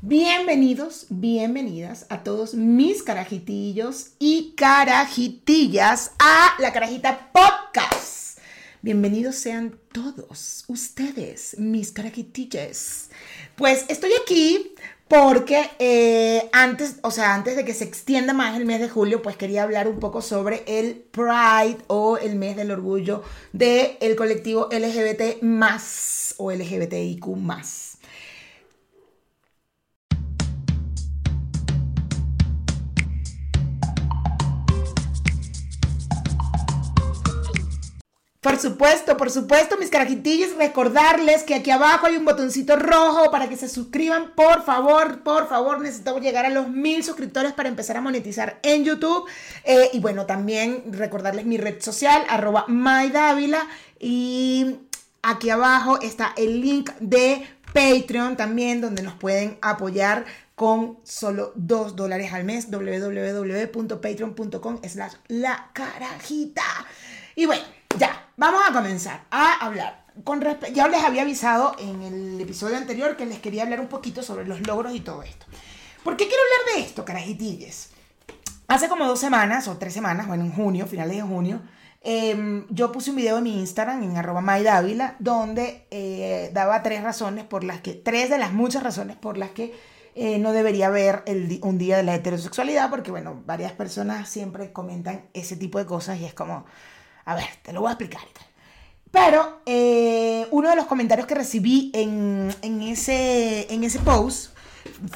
Bienvenidos, bienvenidas a todos mis carajitillos y carajitillas a la Carajita Podcast. Bienvenidos sean todos ustedes, mis carajitillas. Pues estoy aquí porque eh, antes, o sea, antes de que se extienda más el mes de julio, pues quería hablar un poco sobre el Pride o el mes del orgullo del el colectivo LGBT más o LGBTIQ más. Por supuesto, por supuesto, mis carajitillos, recordarles que aquí abajo hay un botoncito rojo para que se suscriban, por favor, por favor, necesitamos llegar a los mil suscriptores para empezar a monetizar en YouTube. Eh, y bueno, también recordarles mi red social, arroba MyDávila, y aquí abajo está el link de Patreon también, donde nos pueden apoyar con solo 2 dólares al mes, www.patreon.com slash la carajita. Y bueno, ya, vamos a comenzar a hablar. Con ya les había avisado en el episodio anterior que les quería hablar un poquito sobre los logros y todo esto. ¿Por qué quiero hablar de esto, carajitilles? Hace como dos semanas o tres semanas, bueno, en junio, finales de junio, em, yo puse un video en mi Instagram, en arroba donde eh, daba tres razones por las que, tres de las muchas razones por las que eh, no debería haber un día de la heterosexualidad, porque bueno, varias personas siempre comentan ese tipo de cosas y es como, a ver, te lo voy a explicar. Pero eh, uno de los comentarios que recibí en, ese, en ese post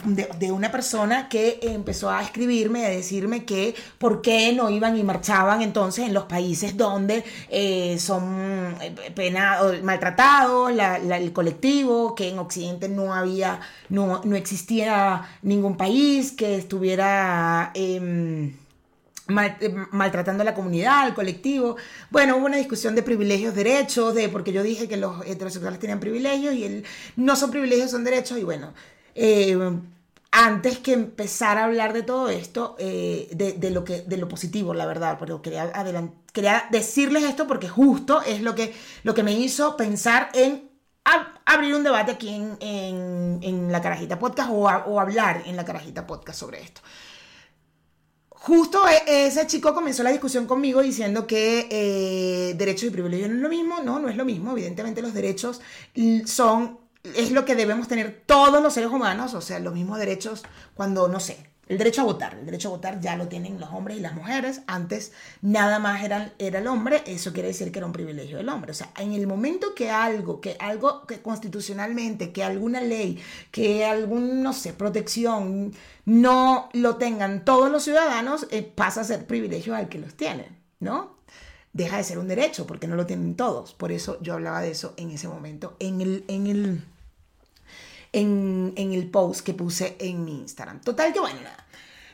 de, una persona que empezó a escribirme, a decirme que por qué no iban y marchaban entonces en los países donde eh, son eh, penados, maltratados, el colectivo, que en Occidente no había, no, no existía ningún país que estuviera... Eh, maltratando a la comunidad, al colectivo. Bueno, hubo una discusión de privilegios, derechos, de porque yo dije que los heterosexuales tenían privilegios y no son privilegios, son derechos. Y bueno, eh, antes que empezar a hablar de todo esto, eh, de, lo que, de lo positivo, la verdad, pero quería, quería decirles esto porque justo es lo que, lo que me hizo pensar en abrir un debate aquí en, en, la Carajita Podcast o, o hablar en la Carajita Podcast sobre esto. Justo e, ese chico comenzó la discusión conmigo diciendo que eh, derechos y privilegios no es lo mismo. No, no es lo mismo. Evidentemente los derechos son, es lo que debemos tener todos los seres humanos, o sea, los mismos derechos cuando, no sé, el derecho a votar, el derecho a votar ya lo tienen los hombres y las mujeres. Antes nada más era, el hombre, eso quiere decir que era un privilegio del hombre. O sea, en el momento que algo, que algo que constitucionalmente, que alguna ley, que algún, no sé, protección no lo tengan todos los ciudadanos, eh, pasa a ser privilegio al que los tienen, ¿no? Deja de ser un derecho porque no lo tienen todos. Por eso yo hablaba de eso en ese momento, en el, en el en, el post que puse en mi Instagram. Total que bueno, nada.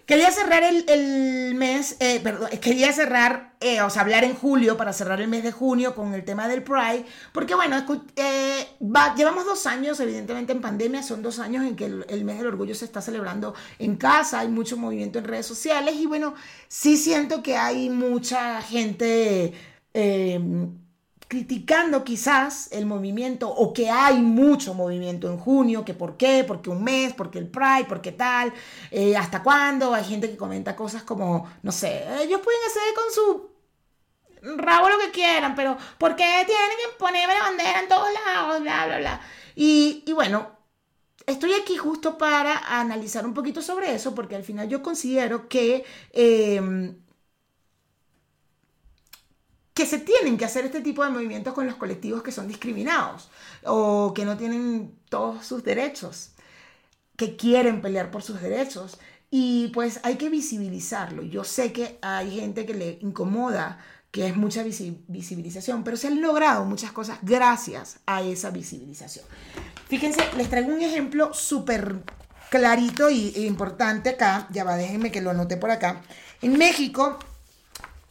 Quería cerrar el, mes, eh, perdón, quería cerrar, eh, o sea, hablar en julio para cerrar el mes de junio con el tema del Pride, porque bueno, eh, llevamos dos años, evidentemente en pandemia, son dos años en que el, el, mes del orgullo se está celebrando en casa, hay mucho movimiento en redes sociales y bueno, sí siento que hay mucha gente criticando quizás el movimiento o que hay mucho movimiento en junio, que por qué, porque un mes, porque el Pride, porque tal, eh, hasta cuándo. Hay gente que comenta cosas como, no sé, ellos pueden hacer con su rabo lo que quieran, pero ¿por qué tienen que ponerme la bandera en todos lados? Bla, bla, bla. Y, bueno, estoy aquí justo para analizar un poquito sobre eso, porque al final yo considero que... Eh, que se tienen que hacer este tipo de movimientos con los colectivos que son discriminados o que no tienen todos sus derechos, que quieren pelear por sus derechos. Y pues hay que visibilizarlo. Yo sé que hay gente que le incomoda que es mucha visibilización, pero se han logrado muchas cosas gracias a esa visibilización. Fíjense, les traigo un ejemplo súper clarito y, e importante acá. Ya va, déjenme que lo anote por acá. En México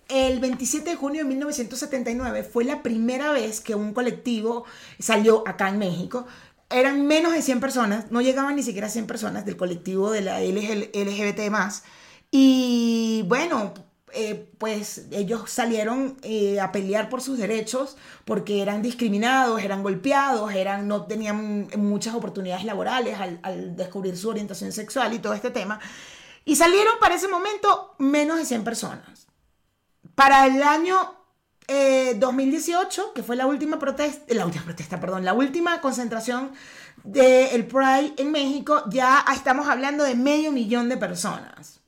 el 27 de junio de 1979 fue la primera vez que un colectivo salió acá en México. Eran menos de 100 personas, no llegaban ni siquiera a 100 personas del colectivo de la LGBT más. Y bueno, eh, pues ellos salieron eh, a pelear por sus derechos porque eran discriminados, eran golpeados, eran, no tenían muchas oportunidades laborales al, al descubrir su orientación sexual y todo este tema. Y salieron para ese momento menos de 100 personas. Para el año 2018, eh, que fue la última protesta, la última protesta, perdón, la última concentración del Pride en México, ya estamos hablando de medio millón de personas.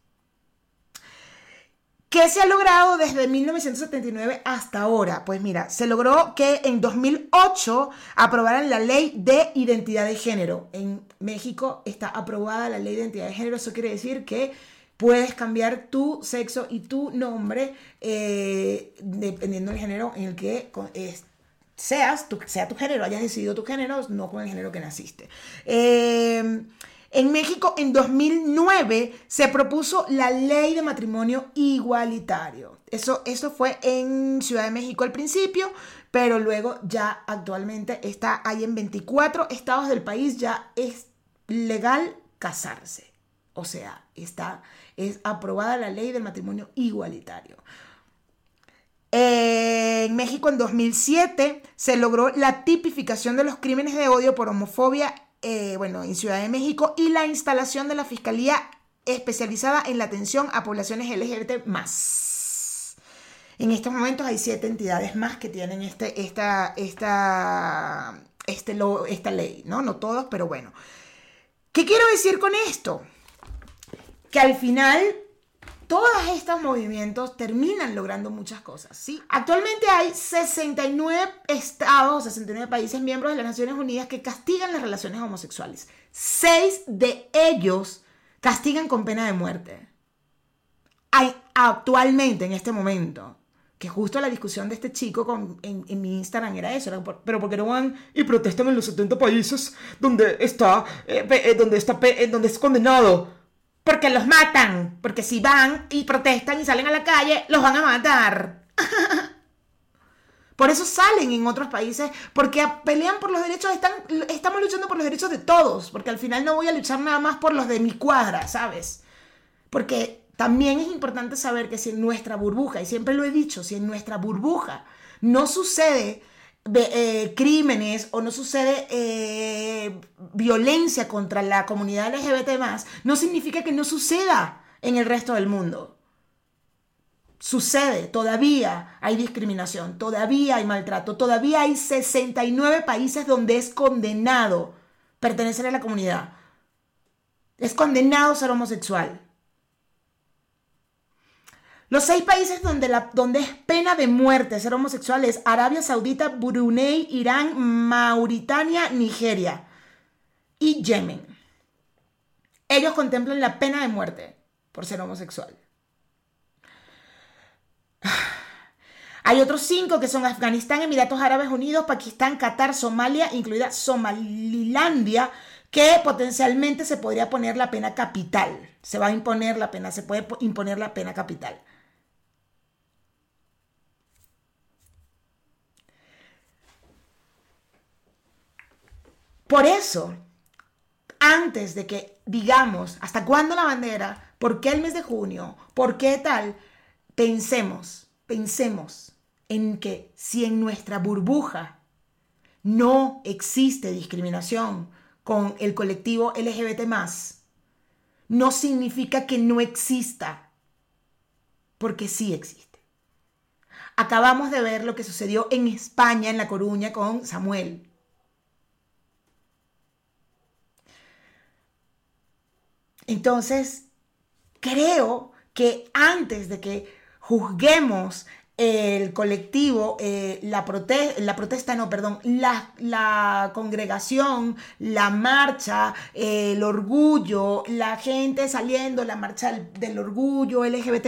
¿Qué se ha logrado desde 1979 hasta ahora? Pues mira, se logró que en 2008 aprobaran la ley de identidad de género. En México está aprobada la ley de identidad de género. Eso quiere decir que puedes cambiar tu sexo y tu nombre eh, dependiendo del género en el que seas, tu, sea tu género, hayas decidido tu género, no con el género que naciste. Eh, en México, en 2009, se propuso la ley de matrimonio igualitario. Eso, eso fue en Ciudad de México al principio, pero luego ya actualmente está ahí en 24 estados del país, ya es legal casarse. O sea, está, es aprobada la ley del matrimonio igualitario. En México en 2007 se logró la tipificación de los crímenes de odio por homofobia, eh, bueno, en Ciudad de México y la instalación de la Fiscalía especializada en la atención a poblaciones LGBT más. En estos momentos hay siete entidades más que tienen este, esta, esta, este, esta ley, ¿no? No todos, pero bueno. ¿Qué quiero decir con esto? Que al final todos estos movimientos terminan logrando muchas cosas, ¿sí? Actualmente hay 69 estados, 69 países miembros de las Naciones Unidas que castigan las relaciones homosexuales. Seis de ellos castigan con pena de muerte. Hay actualmente, en este momento, que justo la discusión de este chico con, en, mi Instagram era eso, pero porque no van y protestan en los 70 países donde está, eh, eh, donde está, eh, donde es condenado porque los matan. Porque si van y protestan y salen a la calle, los van a matar. Por eso salen en otros países, porque pelean por los derechos, están, estamos luchando por los derechos de todos, porque al final no voy a luchar nada más por los de mi cuadra, ¿sabes? Porque también es importante saber que si en nuestra burbuja, y siempre lo he dicho, si en nuestra burbuja no sucede eh, crímenes o no sucede eh, violencia contra la comunidad LGBT no significa que no suceda en el resto del mundo. Sucede, todavía hay discriminación, todavía hay maltrato, todavía hay 69 países donde es condenado pertenecer a la comunidad. Es condenado ser homosexual. Los seis países donde, donde es pena de muerte ser homosexual es Arabia Saudita, Brunei, Irán, Mauritania, Nigeria y Yemen. Ellos contemplan la pena de muerte por ser homosexual. Hay otros cinco que son Afganistán, Emiratos Árabes Unidos, Pakistán, Qatar, Somalia, incluida Somalilandia, que potencialmente se podría poner la pena capital. Se va a imponer la pena, se puede imponer la pena capital. Por eso, antes de que digamos hasta cuándo la bandera, por qué el mes de junio, por qué tal, pensemos, pensemos en que si en nuestra burbuja no existe discriminación con el colectivo LGBT no significa que no exista, porque sí existe. Acabamos de ver lo que sucedió en España, en La Coruña, con Samuel. Entonces, creo que antes de que juzguemos el colectivo, eh, la, la, protesta, no, perdón, la, congregación, la marcha, el orgullo, la gente saliendo, la marcha del, orgullo, LGBT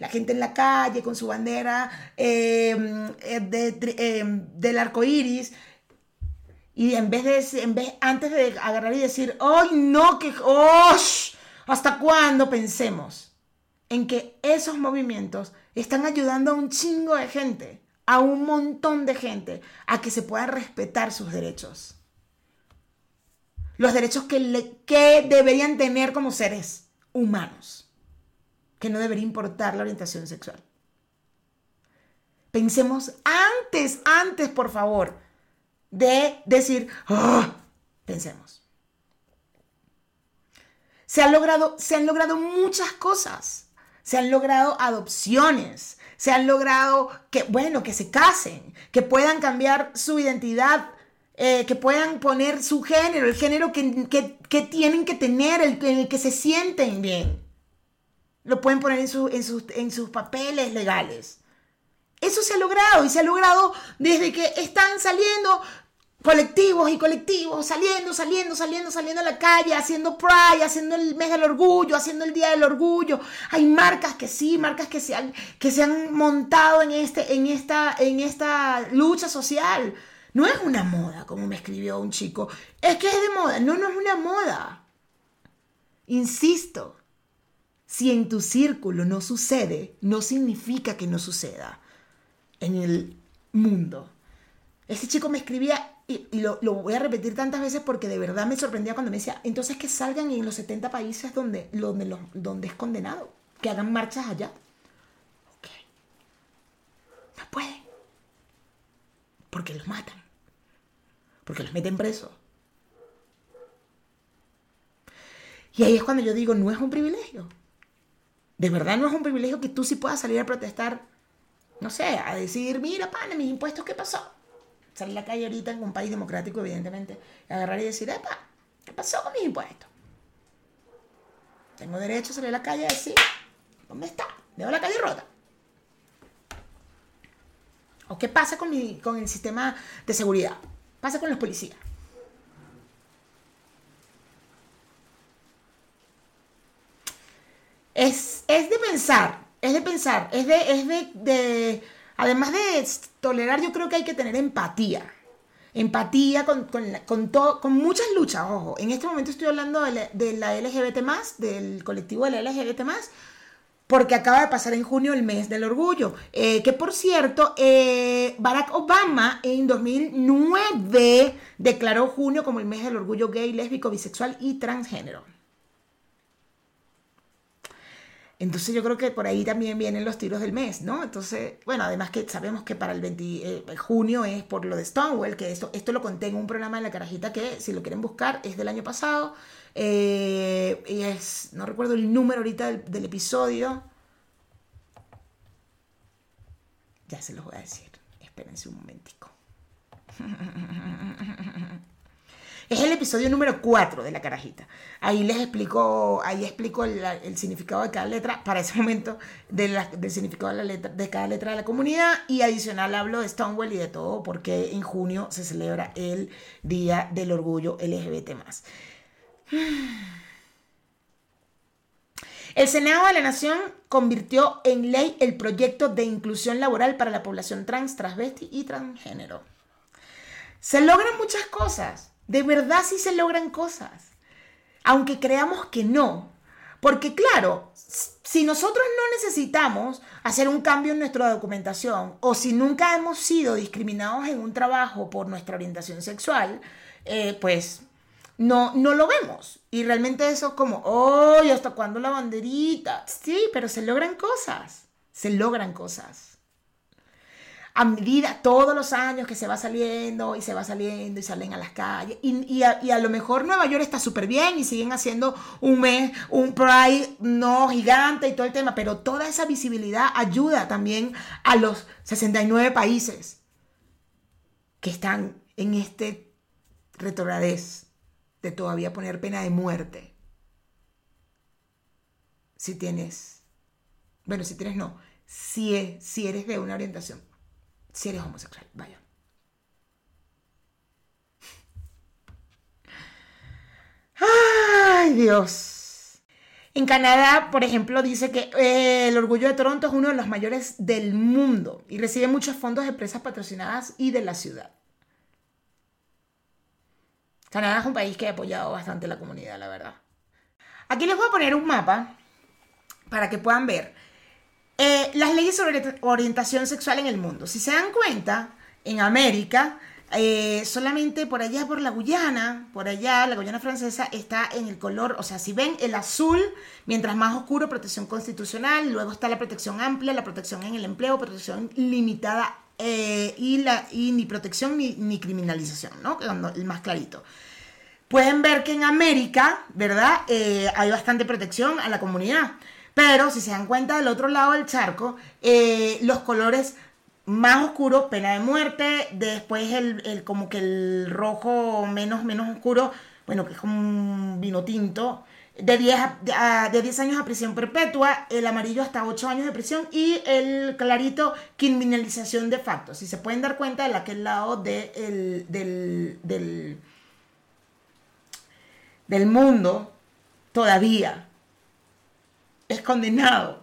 la gente en la calle con su bandera eh, del arco iris, y en vez de, en vez, antes de agarrar y decir, ¡ay, no! que ¡Oh! ¿Hasta cuándo pensemos en que esos movimientos están ayudando a un chingo de gente, a un montón de gente, a que se puedan respetar sus derechos? Los derechos que, que deberían tener como seres humanos. que no debería importar la orientación sexual. Pensemos antes, antes, por favor, de decir, ¡Ah! pensemos. Se, logrado, se han logrado muchas cosas. Se han logrado adopciones. Se han logrado que, bueno, que se casen, que puedan cambiar su identidad, eh, que puedan poner su género, el género que, tienen que tener, el, en el que se sienten bien. Lo pueden poner en, en, sus, en sus papeles legales. Eso se ha logrado y se ha logrado desde que están saliendo colectivos y colectivos saliendo, saliendo, saliendo, saliendo a la calle, haciendo Pride, haciendo el mes del orgullo, haciendo el día del orgullo. Hay marcas que sí, marcas que se han, que se han montado en, este, en, esta, en esta lucha social. No es una moda, como me escribió un chico. Es que es de moda. No, no es una moda. Insisto, si en tu círculo no sucede, no significa que no suceda en el mundo. Ese chico me escribía y, lo, voy a repetir tantas veces porque de verdad me sorprendía cuando me decía, entonces que salgan en los 70 países donde, donde, donde es condenado, que hagan marchas allá. Ok. No pueden. Porque los matan. Porque los meten presos. Y ahí es cuando yo digo, no es un privilegio. De verdad no es un privilegio que tú sí puedas salir a protestar, no sé, a decir, mira, pana, mis impuestos, ¿qué pasó? Salir a la calle ahorita en un país democrático, evidentemente, y agarrar y decir, epa, ¿qué pasó con mis impuestos? Tengo derecho a salir a la calle y decir, ¿dónde está? Veo la calle rota. ¿O qué pasa con, mi, con el sistema de seguridad? Pasa con los policías. Es, es de pensar, es de pensar, es de, es de Además de tolerar, yo creo que hay que tener empatía. Empatía con, con, con muchas luchas, ojo. En este momento estoy hablando de la, LGBT, del colectivo de la LGBT, porque acaba de pasar en junio el mes del orgullo. Eh, que por cierto, eh, Barack Obama en 2009 declaró junio como el mes del orgullo gay, lésbico, bisexual y transgénero. Entonces yo creo que por ahí también vienen los tiros del mes, ¿no? Entonces, bueno, además que sabemos que para el 20 eh, junio es por lo de Stonewall, que esto, esto lo conté en un programa de la carajita que si lo quieren buscar es del año pasado. Eh, y es, no recuerdo el número ahorita del, del episodio. Ya se los voy a decir. Espérense un momentico. Es el episodio número 4 de la carajita. Ahí les explico, ahí explico el, significado de cada letra, para ese momento, del significado de, letra, de cada letra de la comunidad. Y adicional hablo de Stonewall y de todo, porque en junio se celebra el Día del Orgullo LGBT. El Senado de la Nación convirtió en ley el proyecto de inclusión laboral para la población trans, transvesti y transgénero. Se logran muchas cosas. De verdad sí se logran cosas. Aunque creamos que no. Porque claro, si nosotros no necesitamos hacer un cambio en nuestra documentación o si nunca hemos sido discriminados en un trabajo por nuestra orientación sexual, eh, pues no, no lo vemos. Y realmente eso es como, oh, ¿hasta cuándo la banderita? Sí, pero se logran cosas. Se logran cosas a medida, todos los años que se va saliendo y se va saliendo y salen a las calles. Y, a, lo mejor Nueva York está súper bien y siguen haciendo un mes, un Pride no gigante y todo el tema, pero toda esa visibilidad ayuda también a los 69 países que están en este retrogradez de todavía poner pena de muerte. Si tienes, bueno, si tienes no, si, si eres de una orientación si eres homosexual, vaya. Ay, Dios. En Canadá, por ejemplo, dice que eh, el Orgullo de Toronto es uno de los mayores del mundo y recibe muchos fondos de empresas patrocinadas y de la ciudad. Canadá es un país que ha apoyado bastante la comunidad, la verdad. Aquí les voy a poner un mapa para que puedan ver eh, las leyes sobre orientación sexual en el mundo. Si se dan cuenta, en América eh, solamente por allá, por la Guyana, por allá, la Guyana francesa está en el color, o sea, si ven el azul, mientras más oscuro, protección constitucional, luego está la protección amplia, la protección en el empleo, protección limitada eh, y, la, y ni protección ni, criminalización, ¿no? El más clarito. Pueden ver que en América, ¿verdad? Hay bastante protección a la comunidad. Pero si se dan cuenta del otro lado del charco, los colores más oscuro, pena de muerte, después el, como que el rojo menos, menos oscuro, bueno, que es como un vino tinto, de 10, de 10 años a prisión perpetua, el amarillo hasta 8 años de prisión y el clarito criminalización de facto. Si se pueden dar cuenta de aquel lado del, del, del mundo, todavía es condenado.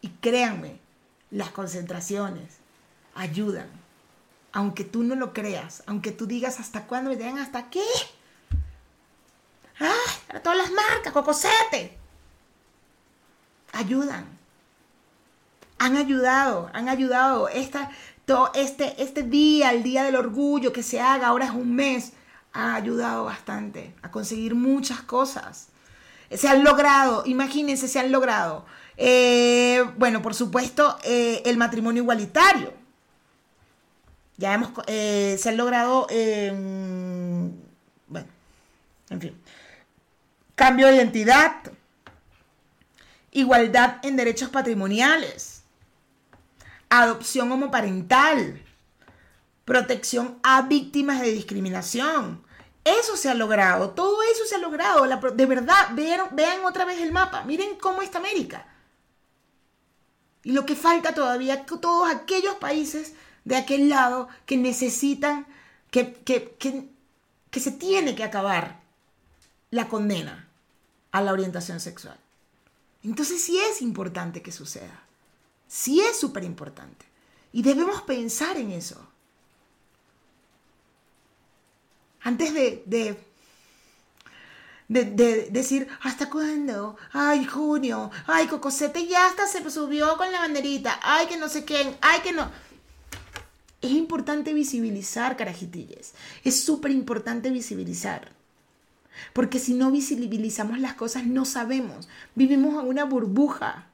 Y créanme, las concentraciones ayudan. Aunque tú no lo creas, aunque tú digas hasta cuándo me den hasta qué. ¡Ay! Para todas las marcas, cocosete. Ayudan. Han ayudado, han ayudado. Esta, todo este, este día, el día del orgullo que se haga, ahora es un mes, ha ayudado bastante a conseguir muchas cosas. Se han logrado, imagínense, se han logrado eh, bueno, por supuesto, eh, el matrimonio igualitario. Ya hemos, eh, se han logrado, bueno, en fin, cambio de identidad, igualdad en derechos patrimoniales, adopción homoparental, protección a víctimas de discriminación. Eso se ha logrado, todo eso se ha logrado. de verdad, vean, vean otra vez el mapa, miren cómo está América. Y lo que falta todavía, todos aquellos países de aquel lado que necesitan, que, que, que, se tiene que acabar la condena a la orientación sexual. Entonces sí es importante que suceda. Sí es súper importante. Y debemos pensar en eso. Antes de, de de, decir, ¿hasta cuándo? Ay, junio, ay, Cocosete ya hasta se subió con la banderita, ay, que no sé quién, ay, que no. Es importante visibilizar, carajitilles. Es súper importante visibilizar. Porque si no visibilizamos las cosas, no sabemos. Vivimos en una burbuja.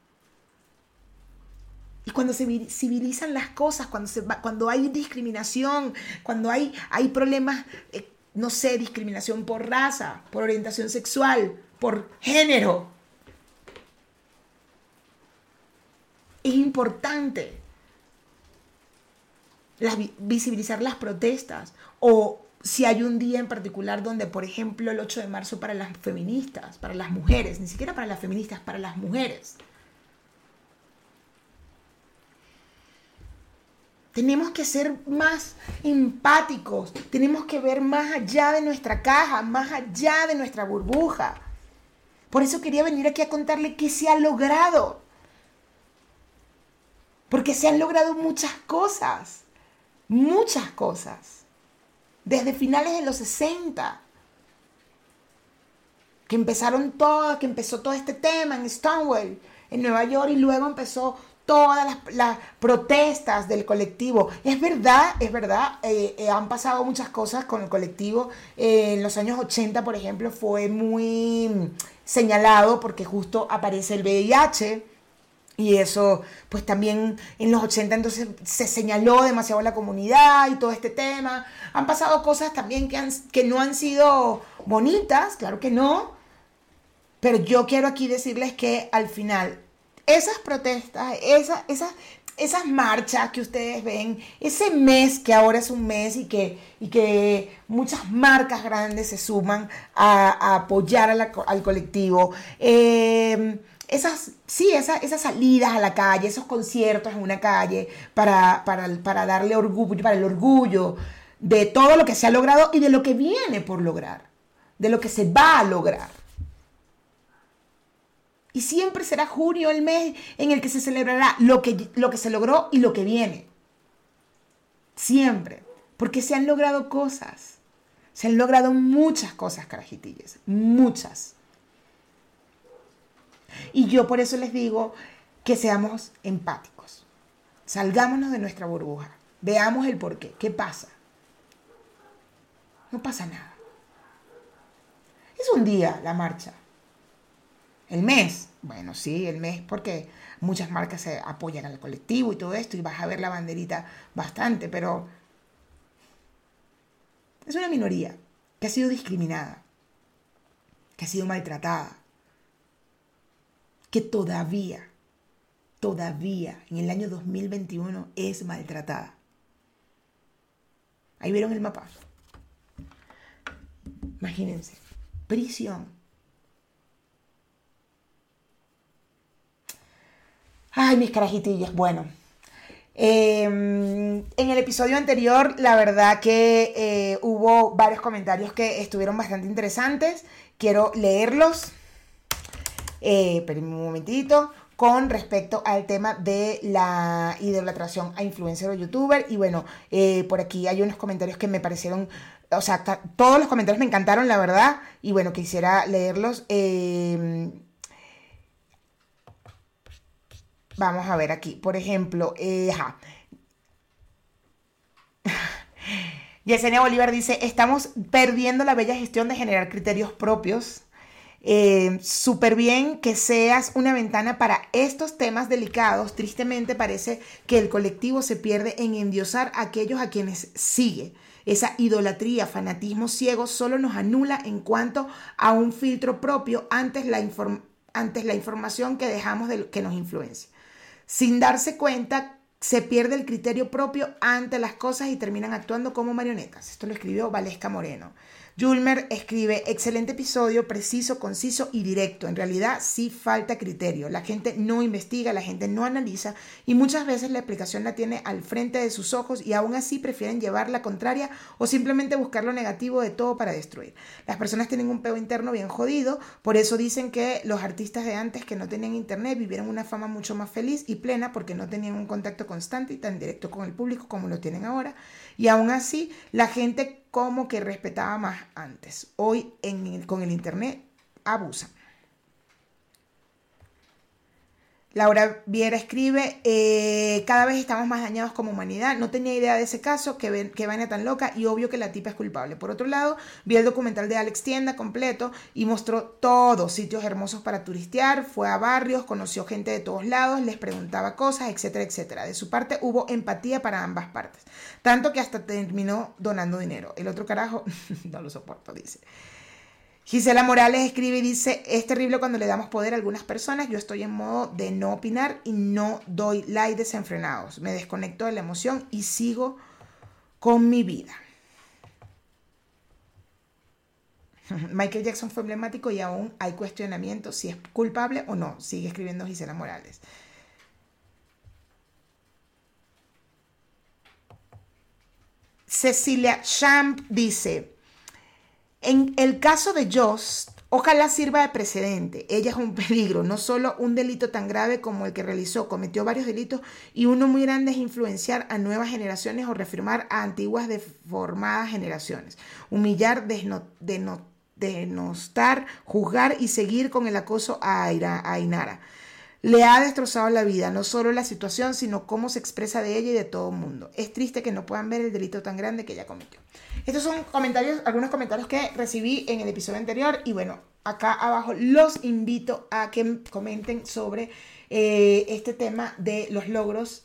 Y cuando se visibilizan las cosas, cuando, se, cuando hay discriminación, cuando hay, hay problemas eh, no sé, discriminación por raza, por orientación sexual, por género. Es importante visibilizar las protestas o si hay un día en particular donde, por ejemplo, el 8 de marzo para las feministas, para las mujeres, ni siquiera para las feministas, para las mujeres. Tenemos que ser más empáticos, tenemos que ver más allá de nuestra caja, más allá de nuestra burbuja. Por eso quería venir aquí a contarle qué se ha logrado. Porque se han logrado muchas cosas, muchas cosas. Desde finales de los 60, que empezaron todo, que empezó todo este tema en Stonewall, en Nueva York, y luego empezó todas las, protestas del colectivo. Es verdad, es verdad, eh, eh, han pasado muchas cosas con el colectivo. Eh, en los años 80, por ejemplo, fue muy señalado porque justo aparece el VIH. Y eso, pues también en los 80 entonces se señaló demasiado la comunidad y todo este tema. Han pasado cosas también que, han, que no han sido bonitas, claro que no. Pero yo quiero aquí decirles que al final esas protestas, esas, esas, marchas que ustedes ven, ese mes que ahora es un mes y que, y que muchas marcas grandes se suman a, apoyar al colectivo. Em, esas, sí, esas, esas salidas a la calle, esos conciertos en una calle para, para, para darle orgullo, para el orgullo de todo lo que se ha logrado y de lo que viene por lograr, de lo que se va a lograr. Y siempre será junio el mes en el que se celebrará lo que, lo que se logró y lo que viene. Siempre. Porque se han logrado cosas. Se han logrado muchas cosas, carajitillas. Muchas. Y yo por eso les digo que seamos empáticos. Salgámonos de nuestra burbuja. Veamos el por qué. ¿Qué pasa? No pasa nada. Es un día la marcha. El mes. Bueno, sí, el mes porque muchas marcas se apoyan al colectivo y todo esto y vas a ver la banderita bastante, pero es una minoría que ha sido discriminada, que ha sido maltratada, que todavía, todavía en el año 2021 es maltratada. Ahí vieron el mapa. Imagínense, prisión. Ay, mis carajitillas. Bueno, em, en el episodio anterior, la verdad que eh, hubo varios comentarios que estuvieron bastante interesantes. Quiero leerlos. Eh, un momentito con respecto al tema de la idolatración a influencer o youtuber. Y bueno, eh, por aquí hay unos comentarios que me parecieron, o sea, todos los comentarios me encantaron, la verdad. Y bueno, quisiera leerlos. Em, vamos a ver aquí, por ejemplo, eh, Yesenia Bolívar dice, estamos perdiendo la bella gestión de generar criterios propios eh, Súper bien que seas una ventana para estos temas delicados. Tristemente parece que el colectivo se pierde en endiosar a aquellos a quienes sigue. Esa idolatría, fanatismo ciego solo nos anula en cuanto a un filtro propio antes la, antes la información que dejamos de que nos influencia. Sin darse cuenta, se pierde el criterio propio ante las cosas y terminan actuando como marionetas. Esto lo escribió Valesca Moreno. Julmer escribe, excelente episodio, preciso, conciso y directo. En realidad sí falta criterio. La gente no investiga, la gente no analiza y muchas veces la explicación la tiene al frente de sus ojos y aún así prefieren llevar la contraria o simplemente buscar lo negativo de todo para destruir. Las personas tienen un peo interno bien jodido, por eso dicen que los artistas de antes que no tenían internet vivieron una fama mucho más feliz y plena porque no tenían un contacto constante y tan directo con el público como lo tienen ahora. Y aún así la gente como que respetaba más antes. Hoy con el Internet abusan. Laura Viera escribe, eh, cada vez estamos más dañados como humanidad. No tenía idea de ese caso, que, que vaina tan loca y obvio que la tipa es culpable. Por otro lado, vi el documental de Alex Tienda completo y mostró todos sitios hermosos para turistear, fue a barrios, conoció gente de todos lados, les preguntaba cosas, etcétera, etcétera. De su parte hubo empatía para ambas partes, tanto que hasta terminó donando dinero. El otro carajo, no lo soporto, dice. Gisela Morales escribe y dice, es terrible cuando le damos poder a algunas personas, yo estoy en modo de no opinar y no doy like desenfrenados, me desconecto de la emoción y sigo con mi vida. Michael Jackson fue emblemático y aún hay cuestionamiento si es culpable o no, sigue escribiendo Gisela Morales. Cecilia Champ dice, en el caso de Joss, ojalá sirva de precedente. Ella es un peligro, no solo un delito tan grave como el que realizó, cometió varios delitos y uno muy grande es influenciar a nuevas generaciones o reafirmar a antiguas deformadas generaciones. Humillar, denostar, juzgar y seguir con el acoso a, a Ainara. Le ha destrozado la vida, no solo la situación, sino cómo se expresa de ella y de todo el mundo. Es triste que no puedan ver el delito tan grande que ella cometió. Estos son comentarios, algunos comentarios que recibí en el episodio anterior y bueno, acá abajo los invito a que comenten sobre eh, este tema de los logros,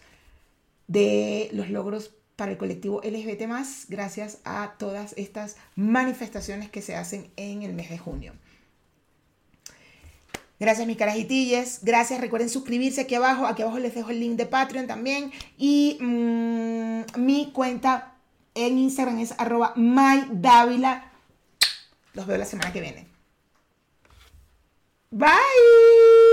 de los logros para el colectivo LGBT gracias a todas estas manifestaciones que se hacen en el mes de junio. Gracias mis carajitilles, gracias, recuerden suscribirse aquí abajo, aquí abajo les dejo el link de Patreon también y mm, mi cuenta en Instagram es arroba mydávila. Los veo la semana que viene. Bye.